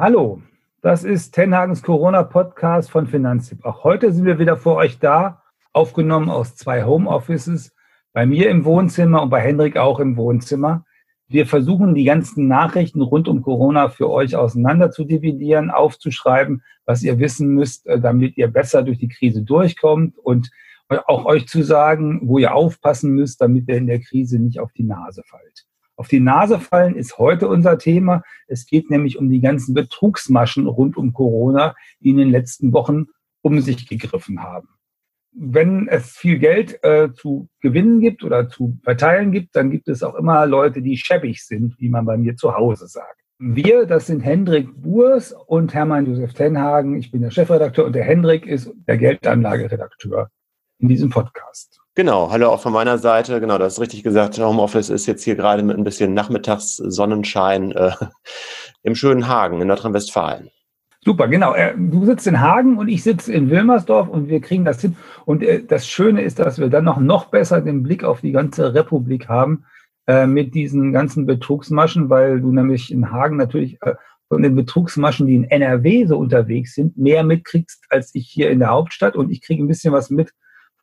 Hallo, das ist Tenhagens Corona-Podcast von Finanztipp. Auch heute sind wir wieder für euch da, aufgenommen aus zwei Homeoffices, bei mir im Wohnzimmer und bei Hendrik auch im Wohnzimmer. Wir versuchen die ganzen Nachrichten rund um Corona für euch auseinander zu dividieren, aufzuschreiben, was ihr wissen müsst, äh, damit ihr besser durch die Krise durchkommt und auch euch zu sagen, wo ihr aufpassen müsst, damit ihr in der Krise nicht auf die Nase fallt. Auf die Nase fallen ist heute unser Thema. Es geht nämlich um die ganzen Betrugsmaschen rund um Corona, die in den letzten Wochen um sich gegriffen haben. Wenn es viel Geld äh, zu gewinnen gibt oder zu verteilen gibt, dann gibt es auch immer Leute, die schäbig sind, wie man bei mir zu Hause sagt. Wir, das sind Hendrik Burs und Hermann Josef Tenhagen. Ich bin der Chefredakteur und der Hendrik ist der Geldanlageredakteur in diesem Podcast. Genau, hallo auch von meiner Seite. Genau, du hast richtig gesagt, Homeoffice ist jetzt hier gerade mit ein bisschen Nachmittagssonnenschein äh, im schönen Hagen in Nordrhein-Westfalen. Super, genau. Äh, du sitzt in Hagen und ich sitze in Wilmersdorf und wir kriegen das hin. Und äh, das Schöne ist, dass wir dann noch, noch besser den Blick auf die ganze Republik haben äh, mit diesen ganzen Betrugsmaschen, weil du nämlich in Hagen natürlich äh, von den Betrugsmaschen, die in NRW so unterwegs sind, mehr mitkriegst als ich hier in der Hauptstadt. Und ich kriege ein bisschen was mit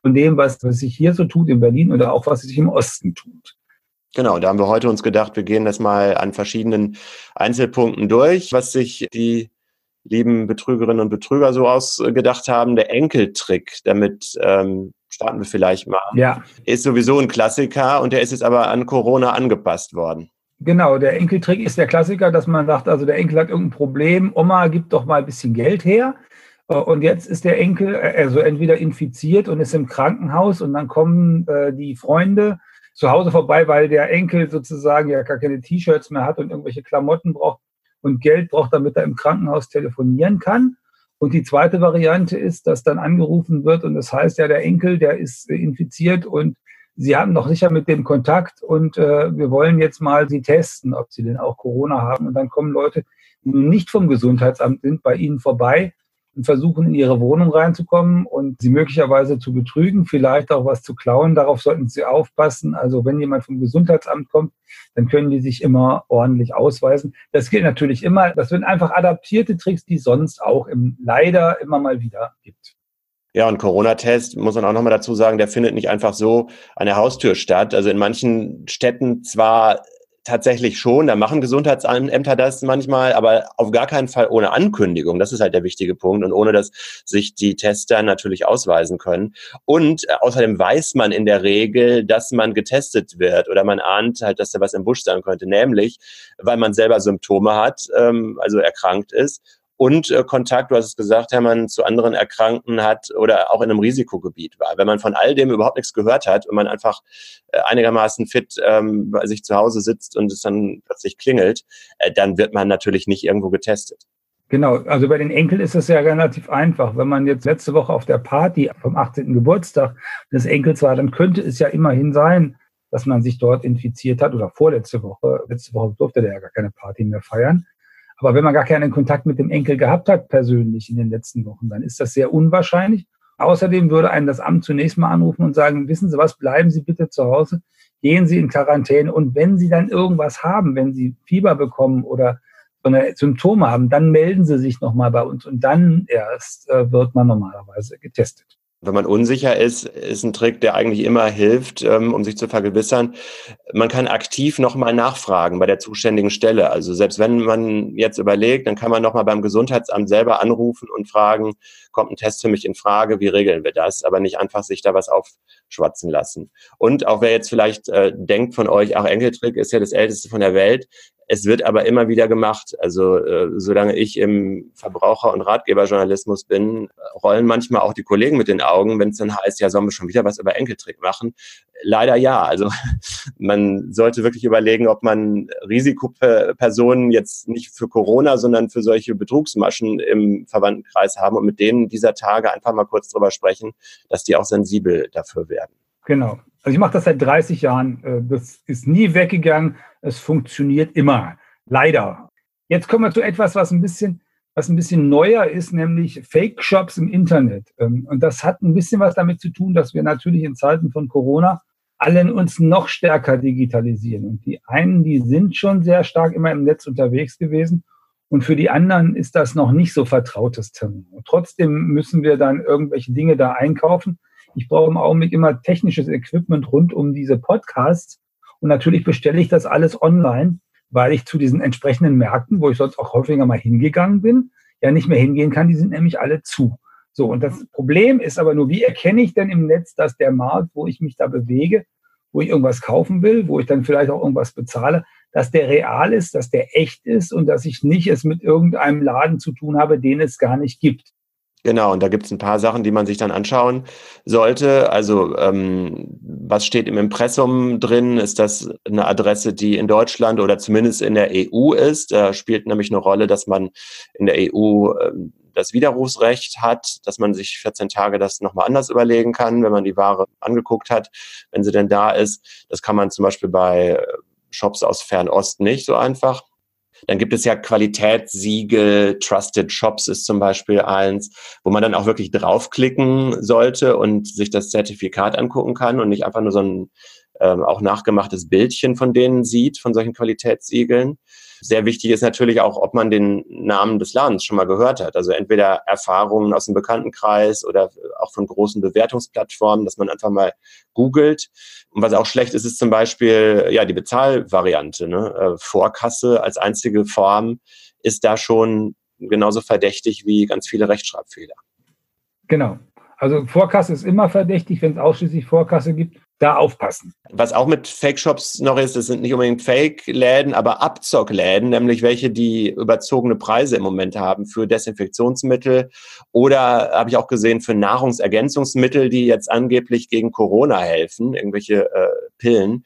von dem, was, was sich hier so tut in Berlin oder auch was sich im Osten tut. Genau, da haben wir heute uns gedacht, wir gehen das mal an verschiedenen Einzelpunkten durch, was sich die lieben Betrügerinnen und Betrüger so ausgedacht haben. Der Enkeltrick, damit ähm, starten wir vielleicht mal, ja. ist sowieso ein Klassiker und der ist jetzt aber an Corona angepasst worden. Genau, der Enkeltrick ist der Klassiker, dass man sagt, also der Enkel hat irgendein Problem, Oma gibt doch mal ein bisschen Geld her. Äh, und jetzt ist der Enkel äh, also entweder infiziert und ist im Krankenhaus und dann kommen äh, die Freunde zu Hause vorbei, weil der Enkel sozusagen ja gar keine T-Shirts mehr hat und irgendwelche Klamotten braucht und Geld braucht, damit er im Krankenhaus telefonieren kann. Und die zweite Variante ist, dass dann angerufen wird und das heißt ja, der Enkel, der ist infiziert und Sie haben noch sicher mit dem Kontakt und äh, wir wollen jetzt mal Sie testen, ob Sie denn auch Corona haben. Und dann kommen Leute, die nicht vom Gesundheitsamt sind, bei Ihnen vorbei versuchen, in ihre Wohnung reinzukommen und sie möglicherweise zu betrügen, vielleicht auch was zu klauen. Darauf sollten Sie aufpassen. Also wenn jemand vom Gesundheitsamt kommt, dann können die sich immer ordentlich ausweisen. Das gilt natürlich immer. Das sind einfach adaptierte Tricks, die sonst auch im, leider immer mal wieder gibt. Ja, und Corona-Test, muss man auch nochmal dazu sagen, der findet nicht einfach so an der Haustür statt. Also in manchen Städten zwar tatsächlich schon, da machen Gesundheitsämter das manchmal, aber auf gar keinen Fall ohne Ankündigung. Das ist halt der wichtige Punkt und ohne, dass sich die Tester natürlich ausweisen können. Und äh, außerdem weiß man in der Regel, dass man getestet wird oder man ahnt halt, dass da was im Busch sein könnte, nämlich weil man selber Symptome hat, ähm, also erkrankt ist und äh, Kontakt, du hast es gesagt, Hermann, zu anderen Erkrankten hat oder auch in einem Risikogebiet war. Wenn man von all dem überhaupt nichts gehört hat und man einfach äh, einigermaßen fit ähm, bei sich zu Hause sitzt und es dann plötzlich klingelt, äh, dann wird man natürlich nicht irgendwo getestet. Genau, also bei den Enkeln ist es ja relativ einfach. Wenn man jetzt letzte Woche auf der Party vom 18. Geburtstag des Enkels war, dann könnte es ja immerhin sein, dass man sich dort infiziert hat oder vorletzte Woche. Letzte Woche durfte der ja gar keine Party mehr feiern. Aber wenn man gar keinen Kontakt mit dem Enkel gehabt hat, persönlich in den letzten Wochen, dann ist das sehr unwahrscheinlich. Außerdem würde einen das Amt zunächst mal anrufen und sagen, wissen Sie was, bleiben Sie bitte zu Hause, gehen Sie in Quarantäne und wenn Sie dann irgendwas haben, wenn Sie Fieber bekommen oder Symptome haben, dann melden Sie sich nochmal bei uns und dann erst äh, wird man normalerweise getestet. Wenn man unsicher ist, ist ein Trick, der eigentlich immer hilft, ähm, um sich zu vergewissern. Man kann aktiv nochmal nachfragen bei der zuständigen Stelle. Also selbst wenn man jetzt überlegt, dann kann man nochmal beim Gesundheitsamt selber anrufen und fragen, kommt ein Test für mich in Frage, wie regeln wir das? Aber nicht einfach sich da was aufschwatzen lassen. Und auch wer jetzt vielleicht äh, denkt von euch, ach, Enkeltrick ist ja das älteste von der Welt, es wird aber immer wieder gemacht. Also äh, solange ich im Verbraucher- und Ratgeberjournalismus bin, rollen manchmal auch die Kollegen mit den Augen, wenn es dann heißt, ja, sollen wir schon wieder was über Enkeltrick machen? Leider ja. Also man sollte wirklich überlegen, ob man Risikopersonen jetzt nicht für Corona, sondern für solche Betrugsmaschen im Verwandtenkreis haben und mit denen dieser Tage einfach mal kurz drüber sprechen, dass die auch sensibel dafür werden. Genau. Also ich mache das seit 30 Jahren. Äh, das ist nie weggegangen. Es funktioniert immer. Leider. Jetzt kommen wir zu etwas, was ein bisschen, was ein bisschen neuer ist, nämlich Fake-Shops im Internet. Ähm, und das hat ein bisschen was damit zu tun, dass wir natürlich in Zeiten von Corona allen uns noch stärker digitalisieren. Und die einen, die sind schon sehr stark immer im Netz unterwegs gewesen Und für die anderen ist das noch nicht so vertrautes. Und trotzdem müssen wir dann irgendwelche Dinge da einkaufen. Ich brauche im Augenblick immer technisches Equipment rund um diese Podcasts. Und natürlich bestelle ich das alles online, weil ich zu diesen entsprechenden Märkten, wo ich sonst auch häufiger mal hingegangen bin, ja nicht mehr hingehen kann. Die sind nämlich alle zu. So, und das Problem ist aber nur, wie erkenne ich denn im Netz, dass der Markt, wo ich mich da bewege, wo ich irgendwas kaufen will, wo ich dann vielleicht auch irgendwas bezahle, dass der real ist, dass der echt ist und dass ich nicht es mit irgendeinem Laden zu tun habe, den es gar nicht gibt. Genau, und da gibt es ein paar Sachen, die man sich dann anschauen sollte. Also ähm, was steht im Impressum drin? Ist das eine Adresse, die in Deutschland oder zumindest in der EU ist? Da spielt nämlich eine Rolle, dass man in der EU ähm, das Widerrufsrecht hat, dass man sich 14 Tage das nochmal anders überlegen kann, wenn man die Ware angeguckt hat, wenn sie denn da ist. Das kann man zum Beispiel bei Shops aus Fernost nicht so einfach. Dann gibt es ja Qualitätssiegel, Trusted Shops ist zum Beispiel eins, wo man dann auch wirklich draufklicken sollte und sich das Zertifikat angucken kann und nicht einfach nur so ein ähm, auch nachgemachtes Bildchen von denen sieht, von solchen Qualitätssiegeln. Sehr wichtig ist natürlich auch, ob man den Namen des Ladens schon mal gehört hat. Also entweder Erfahrungen aus dem Bekanntenkreis oder auch von großen Bewertungsplattformen, dass man einfach mal googelt. Und was auch schlecht ist, ist zum Beispiel ja die Bezahlvariante. Ne? Äh, Vorkasse als einzige Form ist da schon genauso verdächtig wie ganz viele Rechtschreibfehler. Genau. Also Vorkasse ist immer verdächtig, wenn es ausschließlich Vorkasse gibt da aufpassen. Was auch mit Fake-Shops noch ist, das sind nicht unbedingt Fake-Läden, aber Abzockläden, nämlich welche, die überzogene Preise im Moment haben für Desinfektionsmittel oder habe ich auch gesehen für Nahrungsergänzungsmittel, die jetzt angeblich gegen Corona helfen, irgendwelche äh, Pillen.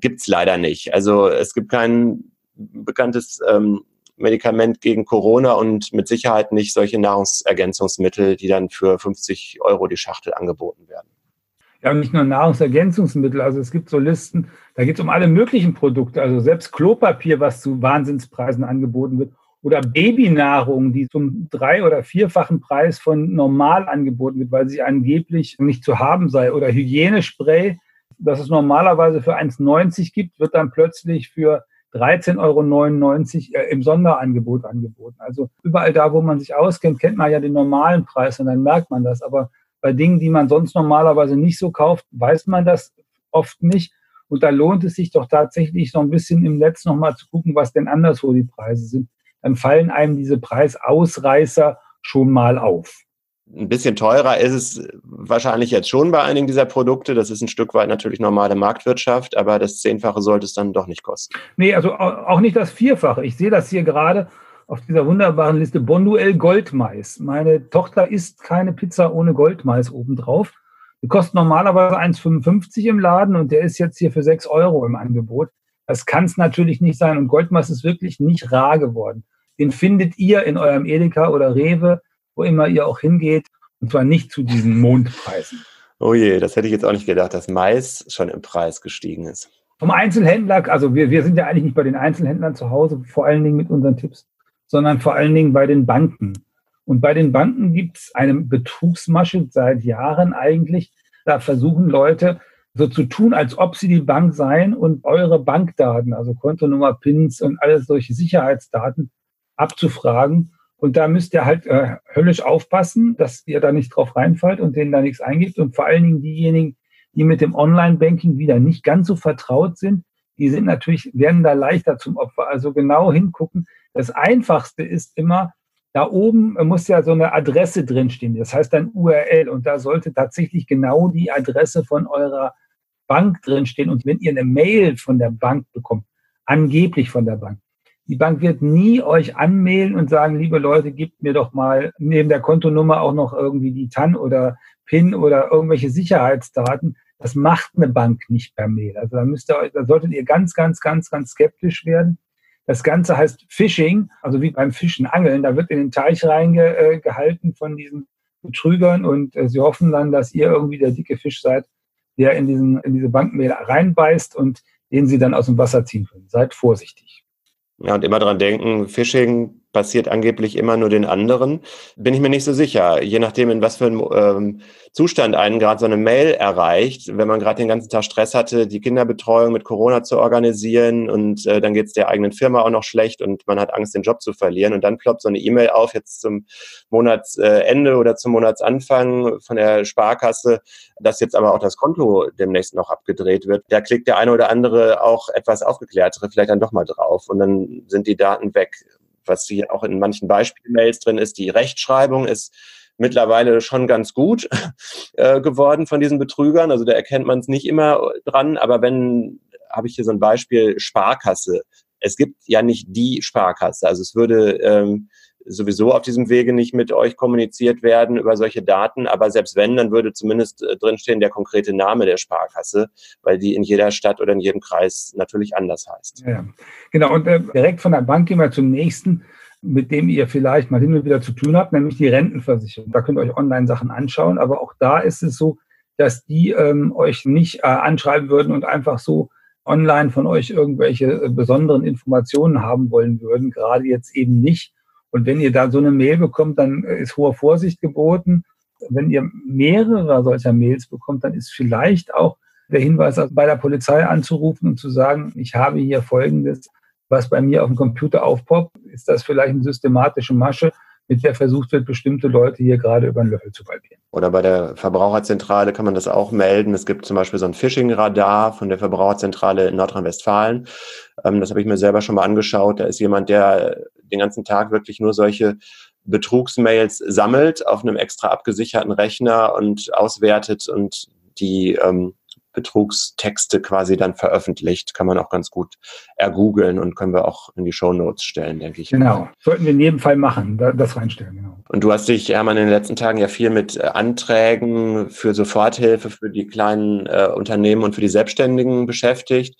Gibt's leider nicht. Also es gibt kein bekanntes ähm, Medikament gegen Corona und mit Sicherheit nicht solche Nahrungsergänzungsmittel, die dann für 50 Euro die Schachtel angeboten werden. Ja, nicht nur Nahrungsergänzungsmittel. Also es gibt so Listen, da geht es um alle möglichen Produkte. Also selbst Klopapier, was zu Wahnsinnspreisen angeboten wird. Oder Babynahrung, die zum drei- oder vierfachen Preis von normal angeboten wird, weil sie angeblich nicht zu haben sei. Oder Hygienespray, das es normalerweise für 1,90 gibt, wird dann plötzlich für 13,99 Euro äh, im Sonderangebot angeboten. Also überall da, wo man sich auskennt, kennt man ja den normalen Preis und dann merkt man das. Aber bei Dingen, die man sonst normalerweise nicht so kauft, weiß man das oft nicht. Und da lohnt es sich doch tatsächlich so ein bisschen im Netz nochmal zu gucken, was denn anderswo die Preise sind. Dann fallen einem diese Preisausreißer schon mal auf. Ein bisschen teurer ist es wahrscheinlich jetzt schon bei einigen dieser Produkte. Das ist ein Stück weit natürlich normale Marktwirtschaft, aber das Zehnfache sollte es dann doch nicht kosten. Nee, also auch nicht das Vierfache. Ich sehe das hier gerade auf dieser wunderbaren Liste Bonduell Goldmais. Meine Tochter isst keine Pizza ohne Goldmais obendrauf. Die kostet normalerweise 1,55 im Laden und der ist jetzt hier für 6 Euro im Angebot. Das kann es natürlich nicht sein. Und Goldmais ist wirklich nicht rar geworden. Den findet ihr in eurem Edeka oder Rewe, wo immer ihr auch hingeht. Und zwar nicht zu diesen Mondpreisen. Oh je, das hätte ich jetzt auch nicht gedacht, dass Mais schon im Preis gestiegen ist. Vom Einzelhändler, also wir, wir sind ja eigentlich nicht bei den Einzelhändlern zu Hause, vor allen Dingen mit unseren Tipps sondern vor allen Dingen bei den Banken. Und bei den Banken gibt es eine Betrugsmasche seit Jahren eigentlich. Da versuchen Leute so zu tun, als ob sie die Bank seien und eure Bankdaten, also Kontonummer, Pins und alles solche Sicherheitsdaten abzufragen. Und da müsst ihr halt äh, höllisch aufpassen, dass ihr da nicht drauf reinfallt und denen da nichts eingibt. Und vor allen Dingen diejenigen, die mit dem Online-Banking wieder nicht ganz so vertraut sind, die sind natürlich, werden da leichter zum Opfer. Also genau hingucken, das Einfachste ist immer, da oben muss ja so eine Adresse drinstehen. Das heißt dann URL und da sollte tatsächlich genau die Adresse von eurer Bank drinstehen. Und wenn ihr eine Mail von der Bank bekommt, angeblich von der Bank, die Bank wird nie euch anmailen und sagen, liebe Leute, gebt mir doch mal neben der Kontonummer auch noch irgendwie die TAN oder PIN oder irgendwelche Sicherheitsdaten. Das macht eine Bank nicht per Mail. Also da müsst ihr euch, da solltet ihr ganz, ganz, ganz, ganz skeptisch werden. Das Ganze heißt Fishing, also wie beim Fischen, Angeln. Da wird in den Teich reingehalten von diesen Betrügern und äh, sie hoffen dann, dass ihr irgendwie der dicke Fisch seid, der in, diesen, in diese Bankmehl reinbeißt und den sie dann aus dem Wasser ziehen können. Seid vorsichtig. Ja, und immer dran denken, Phishing passiert angeblich immer nur den anderen. Bin ich mir nicht so sicher. Je nachdem, in was für einem ähm, Zustand einen gerade so eine Mail erreicht, wenn man gerade den ganzen Tag Stress hatte, die Kinderbetreuung mit Corona zu organisieren und äh, dann geht es der eigenen Firma auch noch schlecht und man hat Angst, den Job zu verlieren. Und dann ploppt so eine E-Mail auf, jetzt zum Monatsende oder zum Monatsanfang von der Sparkasse, dass jetzt aber auch das Konto demnächst noch abgedreht wird. Da klickt der eine oder andere auch etwas aufgeklärtere vielleicht dann doch mal drauf und dann sind die Daten weg was hier auch in manchen Beispielmails drin ist, die Rechtschreibung ist mittlerweile schon ganz gut äh, geworden von diesen Betrügern. Also da erkennt man es nicht immer dran, aber wenn, habe ich hier so ein Beispiel, Sparkasse. Es gibt ja nicht die Sparkasse. Also es würde ähm, sowieso auf diesem Wege nicht mit euch kommuniziert werden über solche Daten. Aber selbst wenn, dann würde zumindest äh, drinstehen der konkrete Name der Sparkasse, weil die in jeder Stadt oder in jedem Kreis natürlich anders heißt. Ja, genau. Und äh, direkt von der Bank gehen wir zum nächsten, mit dem ihr vielleicht mal hin und wieder zu tun habt, nämlich die Rentenversicherung. Da könnt ihr euch online Sachen anschauen. Aber auch da ist es so, dass die ähm, euch nicht äh, anschreiben würden und einfach so online von euch irgendwelche äh, besonderen Informationen haben wollen würden, gerade jetzt eben nicht, und wenn ihr da so eine Mail bekommt, dann ist hohe Vorsicht geboten. Wenn ihr mehrere solcher Mails bekommt, dann ist vielleicht auch der Hinweis, bei der Polizei anzurufen und zu sagen, ich habe hier Folgendes, was bei mir auf dem Computer aufpoppt. Ist das vielleicht eine systematische Masche? Mit der versucht wird, bestimmte Leute hier gerade über den Löffel zu balbieren. Oder bei der Verbraucherzentrale kann man das auch melden. Es gibt zum Beispiel so ein Phishing-Radar von der Verbraucherzentrale in Nordrhein-Westfalen. Ähm, das habe ich mir selber schon mal angeschaut. Da ist jemand, der den ganzen Tag wirklich nur solche Betrugsmails sammelt auf einem extra abgesicherten Rechner und auswertet und die ähm, Betrugstexte quasi dann veröffentlicht. Kann man auch ganz gut ergoogeln und können wir auch in die Show Notes stellen, denke ich. Genau, sollten wir in jedem Fall machen, das reinstellen. Genau. Und du hast dich, Hermann, in den letzten Tagen ja viel mit äh, Anträgen für Soforthilfe für die kleinen äh, Unternehmen und für die Selbstständigen beschäftigt.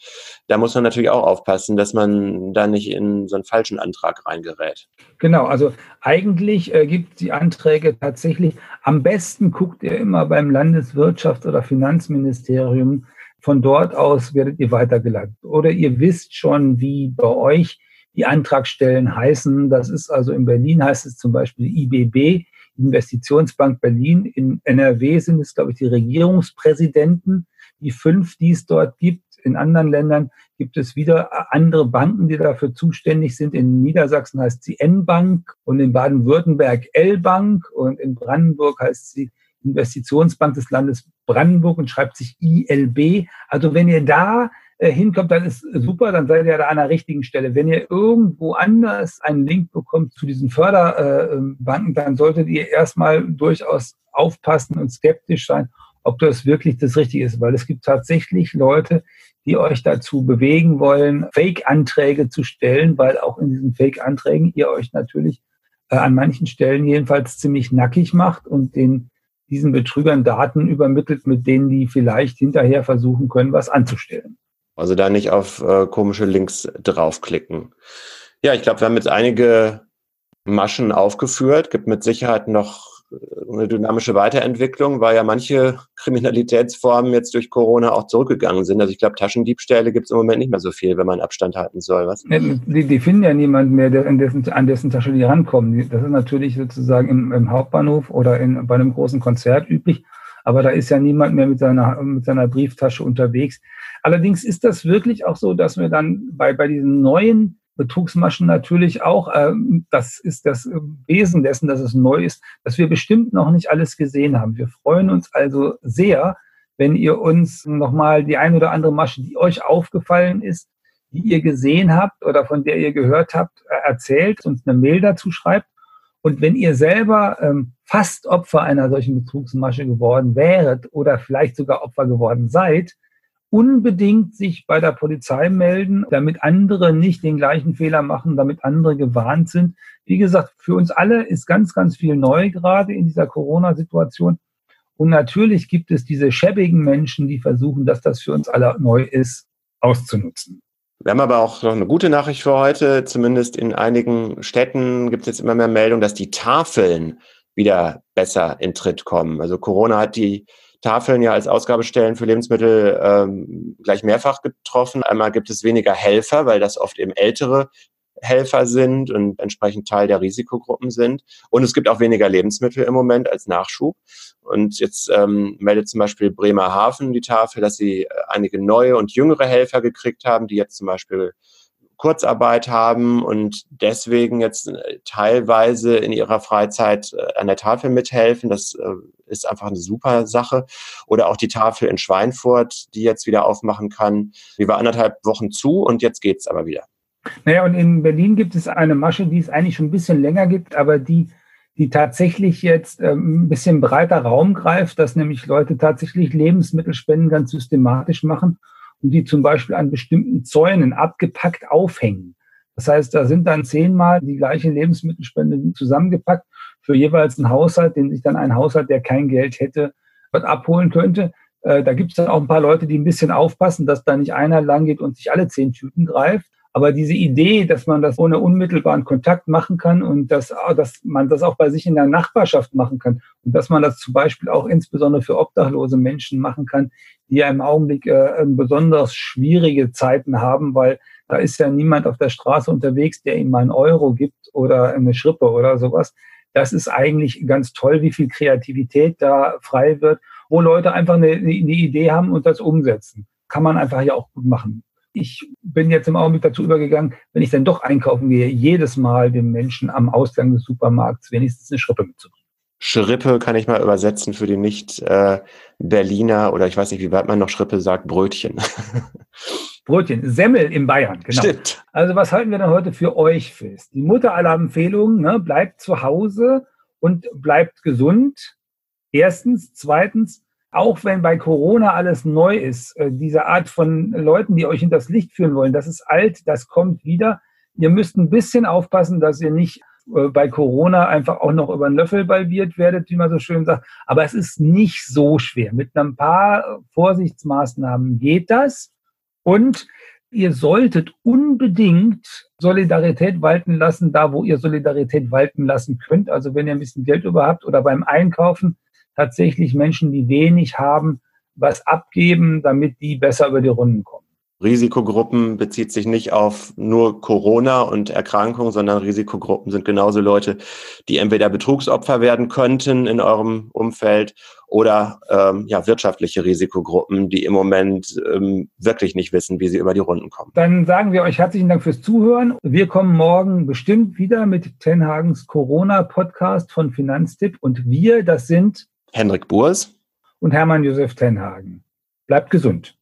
Da muss man natürlich auch aufpassen, dass man da nicht in so einen falschen Antrag reingerät. Genau, also eigentlich äh, gibt die Anträge tatsächlich, am besten guckt ihr immer beim Landeswirtschafts- oder Finanzministerium. Von dort aus werdet ihr weitergeleitet. Oder ihr wisst schon, wie bei euch die Antragstellen heißen. Das ist also in Berlin heißt es zum Beispiel IBB, Investitionsbank Berlin. In NRW sind es, glaube ich, die Regierungspräsidenten, die fünf, die es dort gibt. In anderen Ländern gibt es wieder andere Banken, die dafür zuständig sind. In Niedersachsen heißt sie N-Bank und in Baden-Württemberg L-Bank und in Brandenburg heißt sie Investitionsbank des Landes Brandenburg und schreibt sich ILB. Also wenn ihr da äh, hinkommt, dann ist super, dann seid ihr da an der richtigen Stelle. Wenn ihr irgendwo anders einen Link bekommt zu diesen Förderbanken, dann solltet ihr erstmal durchaus aufpassen und skeptisch sein, ob das wirklich das Richtige ist, weil es gibt tatsächlich Leute, die euch dazu bewegen wollen, Fake-Anträge zu stellen, weil auch in diesen Fake-Anträgen ihr euch natürlich äh, an manchen Stellen jedenfalls ziemlich nackig macht und den diesen Betrügern Daten übermittelt, mit denen die vielleicht hinterher versuchen können, was anzustellen. Also da nicht auf äh, komische Links draufklicken. Ja, ich glaube, wir haben jetzt einige Maschen aufgeführt, gibt mit Sicherheit noch eine dynamische Weiterentwicklung, weil ja manche Kriminalitätsformen jetzt durch Corona auch zurückgegangen sind. Also ich glaube, Taschendiebstähle gibt es im Moment nicht mehr so viel, wenn man Abstand halten soll. Was? Die, die finden ja niemanden mehr, der an dessen, an dessen Tasche die rankommen. Das ist natürlich sozusagen im, im Hauptbahnhof oder in, bei einem großen Konzert üblich. Aber da ist ja niemand mehr mit seiner, mit seiner Brieftasche unterwegs. Allerdings ist das wirklich auch so, dass wir dann bei, bei diesen neuen Betrugsmaschen natürlich auch, ähm, das ist das Wesen dessen, dass es neu ist, dass wir bestimmt noch nicht alles gesehen haben. Wir freuen uns also sehr, wenn ihr uns nochmal die ein oder andere Masche, die euch aufgefallen ist, die ihr gesehen habt oder von der ihr gehört habt, äh, erzählt, uns eine Mail dazu schreibt. Und wenn ihr selber ähm, fast Opfer einer solchen Betrugsmasche geworden wäret oder vielleicht sogar Opfer geworden seid, unbedingt sich bei der Polizei melden, damit andere nicht den gleichen Fehler machen, damit andere gewarnt sind. Wie gesagt, für uns alle ist ganz, ganz viel neu gerade in dieser Corona-Situation. Und natürlich gibt es diese schäbigen Menschen, die versuchen, dass das für uns alle neu ist, auszunutzen. Wir haben aber auch noch eine gute Nachricht für heute. Zumindest in einigen Städten gibt es jetzt immer mehr Meldungen, dass die Tafeln wieder besser in Tritt kommen. Also Corona hat die Tafeln ja als Ausgabestellen für Lebensmittel ähm, gleich mehrfach getroffen. Einmal gibt es weniger Helfer, weil das oft eben ältere Helfer sind und entsprechend Teil der Risikogruppen sind. Und es gibt auch weniger Lebensmittel im Moment als Nachschub. Und jetzt ähm, meldet zum Beispiel Bremerhaven die Tafel, dass sie einige neue und jüngere Helfer gekriegt haben, die jetzt zum Beispiel Kurzarbeit haben und deswegen jetzt äh, teilweise in ihrer Freizeit äh, an der Tafel mithelfen. Das äh, ist einfach eine super Sache. Oder auch die Tafel in Schweinfurt, die jetzt wieder aufmachen kann. Die war anderthalb Wochen zu und jetzt geht's aber wieder. Naja, und in Berlin gibt es eine Masche, die es eigentlich schon ein bisschen länger gibt, aber die, die tatsächlich jetzt ähm, ein bisschen breiter Raum greift, dass nämlich Leute tatsächlich Lebensmittelspenden ganz systematisch machen und die zum Beispiel an bestimmten Zäunen abgepackt aufhängen. Das heißt, da sind dann zehnmal die gleiche Lebensmittelspende zusammengepackt für jeweils einen Haushalt, den sich dann ein Haushalt, der kein Geld hätte, dort abholen könnte. Äh, da gibt es dann auch ein paar Leute, die ein bisschen aufpassen, dass da nicht einer lang geht und sich alle zehn Tüten greift. Aber diese Idee, dass man das ohne unmittelbaren Kontakt machen kann und dass, dass man das auch bei sich in der Nachbarschaft machen kann und dass man das zum Beispiel auch insbesondere für obdachlose Menschen machen kann, die ja im Augenblick äh, besonders schwierige Zeiten haben, weil da ist ja niemand auf der Straße unterwegs, der ihm mal einen Euro gibt oder eine Schrippe oder sowas. Das ist eigentlich ganz toll, wie viel Kreativität da frei wird, wo Leute einfach eine, eine Idee haben und das umsetzen. Kann man einfach ja auch gut machen ich bin jetzt im Augenblick dazu übergegangen, wenn ich dann doch einkaufen gehe, jedes Mal dem Menschen am Ausgang des Supermarkts wenigstens eine Schrippe mitzubringen. Schrippe kann ich mal übersetzen für die Nicht-Berliner äh, oder ich weiß nicht, wie weit man noch Schrippe sagt, Brötchen. Brötchen, Semmel in Bayern, genau. Stimmt. Also was halten wir denn heute für euch fest? Die Mutter aller Empfehlungen, ne, bleibt zu Hause und bleibt gesund. Erstens. Zweitens, auch wenn bei Corona alles neu ist, äh, diese Art von Leuten, die euch in das Licht führen wollen, das ist alt, das kommt wieder. Ihr müsst ein bisschen aufpassen, dass ihr nicht äh, bei Corona einfach auch noch über den Löffel balbiert werdet, wie man so schön sagt. Aber es ist nicht so schwer. Mit ein paar Vorsichtsmaßnahmen geht das. Und ihr solltet unbedingt Solidarität walten lassen, da wo ihr Solidarität walten lassen könnt. Also wenn ihr ein bisschen Geld über habt oder beim Einkaufen, tatsächlich Menschen, die wenig haben, was abgeben, damit die besser über die Runden kommen. Risikogruppen bezieht sich nicht auf nur Corona und Erkrankungen, sondern Risikogruppen sind genauso Leute, die entweder Betrugsopfer werden könnten in eurem Umfeld oder ähm, ja, wirtschaftliche Risikogruppen, die im Moment ähm, wirklich nicht wissen, wie sie über die Runden kommen. Dann sagen wir euch herzlichen Dank fürs Zuhören. Wir kommen morgen bestimmt wieder mit Tenhagens Corona-Podcast von Finanztipp und wir, das sind Henrik Burs und Hermann Josef Tenhagen. Bleibt gesund.